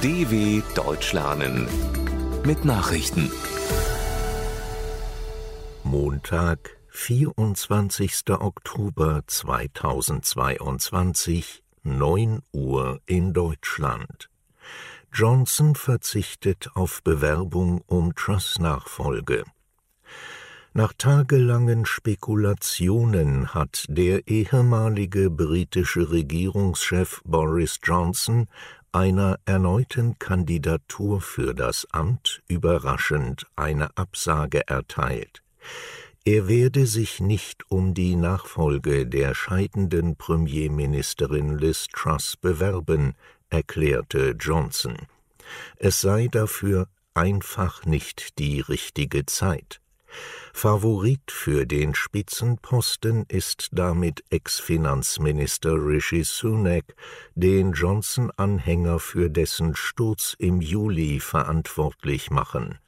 DW Deutsch lernen mit Nachrichten. Montag, 24. Oktober 2022, 9 Uhr in Deutschland. Johnson verzichtet auf Bewerbung um Truss-Nachfolge. Nach tagelangen Spekulationen hat der ehemalige britische Regierungschef Boris Johnson einer erneuten Kandidatur für das Amt überraschend eine Absage erteilt. Er werde sich nicht um die Nachfolge der scheidenden Premierministerin Liz Truss bewerben, erklärte Johnson. Es sei dafür einfach nicht die richtige Zeit. Favorit für den Spitzenposten ist damit Ex-Finanzminister Rishi Sunak, den Johnson-Anhänger für dessen Sturz im Juli verantwortlich machen.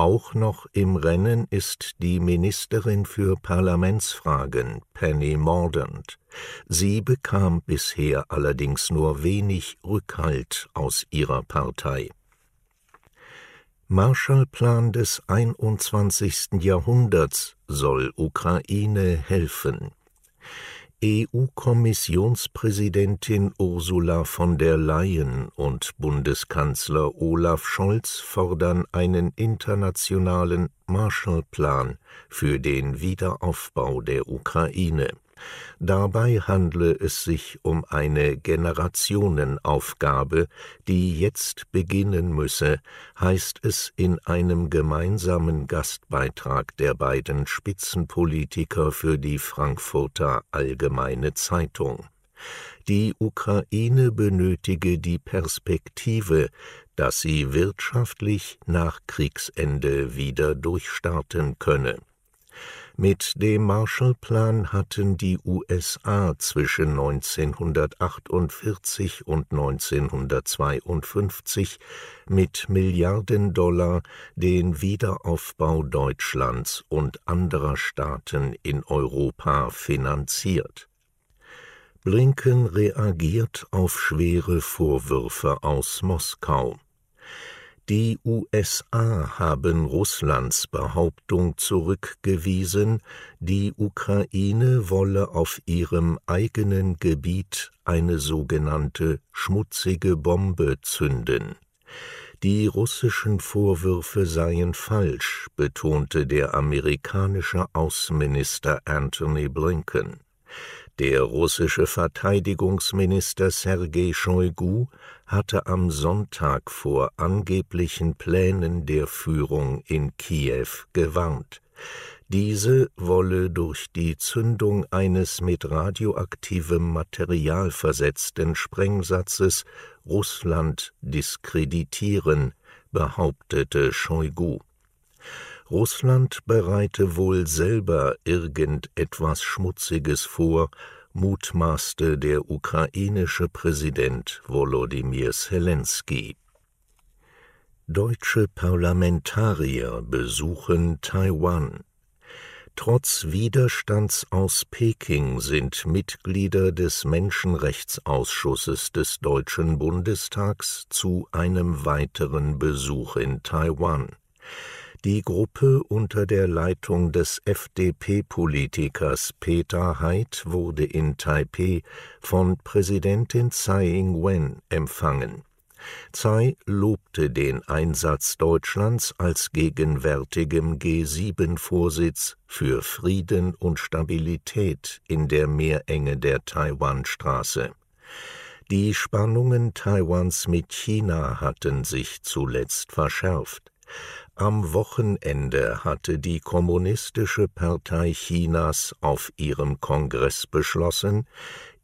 Auch noch im Rennen ist die Ministerin für Parlamentsfragen Penny Mordaunt. Sie bekam bisher allerdings nur wenig Rückhalt aus ihrer Partei. Marshallplan des 21. Jahrhunderts soll Ukraine helfen. EU-Kommissionspräsidentin Ursula von der Leyen und Bundeskanzler Olaf Scholz fordern einen internationalen Marshallplan für den Wiederaufbau der Ukraine. Dabei handle es sich um eine Generationenaufgabe, die jetzt beginnen müsse, heißt es in einem gemeinsamen Gastbeitrag der beiden Spitzenpolitiker für die Frankfurter Allgemeine Zeitung. Die Ukraine benötige die Perspektive, dass sie wirtschaftlich nach Kriegsende wieder durchstarten könne. Mit dem Marshallplan hatten die USA zwischen 1948 und 1952 mit Milliarden Dollar den Wiederaufbau Deutschlands und anderer Staaten in Europa finanziert. Blinken reagiert auf schwere Vorwürfe aus Moskau. Die USA haben Russlands Behauptung zurückgewiesen, die Ukraine wolle auf ihrem eigenen Gebiet eine sogenannte schmutzige Bombe zünden. Die russischen Vorwürfe seien falsch, betonte der amerikanische Außenminister Antony Blinken. Der russische Verteidigungsminister Sergei Shoigu hatte am Sonntag vor angeblichen Plänen der Führung in Kiew gewarnt. Diese wolle durch die Zündung eines mit radioaktivem Material versetzten Sprengsatzes Russland diskreditieren, behauptete Shoigu. Russland bereite wohl selber irgendetwas Schmutziges vor, mutmaßte der ukrainische Präsident Volodymyr Zelensky. Deutsche Parlamentarier besuchen Taiwan. Trotz Widerstands aus Peking sind Mitglieder des Menschenrechtsausschusses des Deutschen Bundestags zu einem weiteren Besuch in Taiwan. Die Gruppe unter der Leitung des FDP-Politikers Peter Haidt wurde in Taipeh von Präsidentin Tsai Ing-wen empfangen. Tsai lobte den Einsatz Deutschlands als gegenwärtigem G7-Vorsitz für Frieden und Stabilität in der Meerenge der Taiwanstraße. Die Spannungen Taiwans mit China hatten sich zuletzt verschärft. Am Wochenende hatte die Kommunistische Partei Chinas auf ihrem Kongress beschlossen,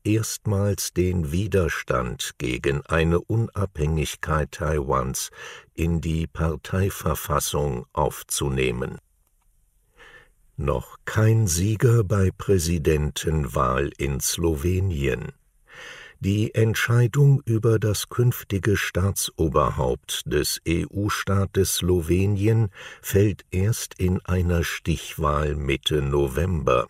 erstmals den Widerstand gegen eine Unabhängigkeit Taiwans in die Parteiverfassung aufzunehmen. Noch kein Sieger bei Präsidentenwahl in Slowenien. Die Entscheidung über das künftige Staatsoberhaupt des EU-Staates Slowenien fällt erst in einer Stichwahl Mitte November.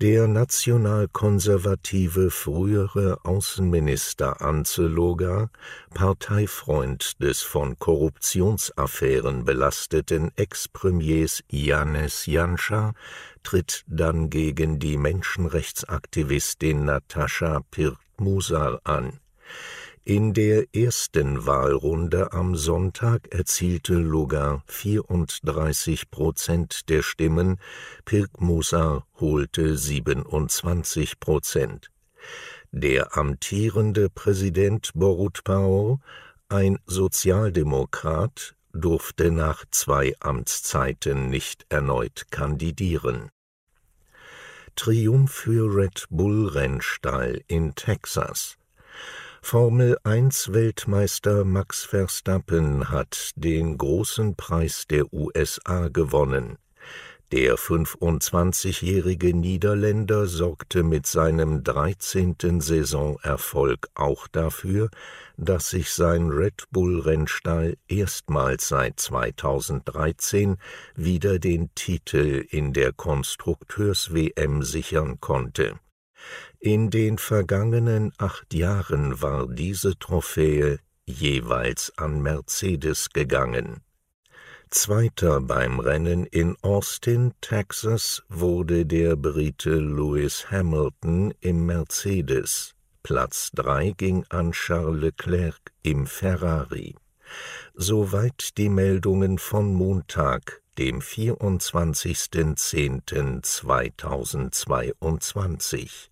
Der nationalkonservative frühere Außenminister Anzeloga, Parteifreund des von Korruptionsaffären belasteten Ex-Premiers Janez Janša, tritt dann gegen die Menschenrechtsaktivistin Natascha Pirtmusar an. In der ersten Wahlrunde am Sonntag erzielte Lugar 34 Prozent der Stimmen, Pirk Musar holte 27 Prozent. Der amtierende Präsident Borut Pao, ein Sozialdemokrat, durfte nach zwei Amtszeiten nicht erneut kandidieren. Triumph für Red Bull Rennstall in Texas Formel-1-Weltmeister Max Verstappen hat den großen Preis der USA gewonnen. Der 25-jährige Niederländer sorgte mit seinem 13. Saisonerfolg auch dafür, dass sich sein Red Bull-Rennstall erstmals seit 2013 wieder den Titel in der Konstrukteurs-WM sichern konnte in den vergangenen acht Jahren war diese Trophäe jeweils an Mercedes gegangen. Zweiter beim Rennen in Austin, Texas, wurde der Brite Lewis Hamilton im Mercedes. Platz drei ging an Charles Leclerc im Ferrari. Soweit die Meldungen von Montag, dem 24.10.2022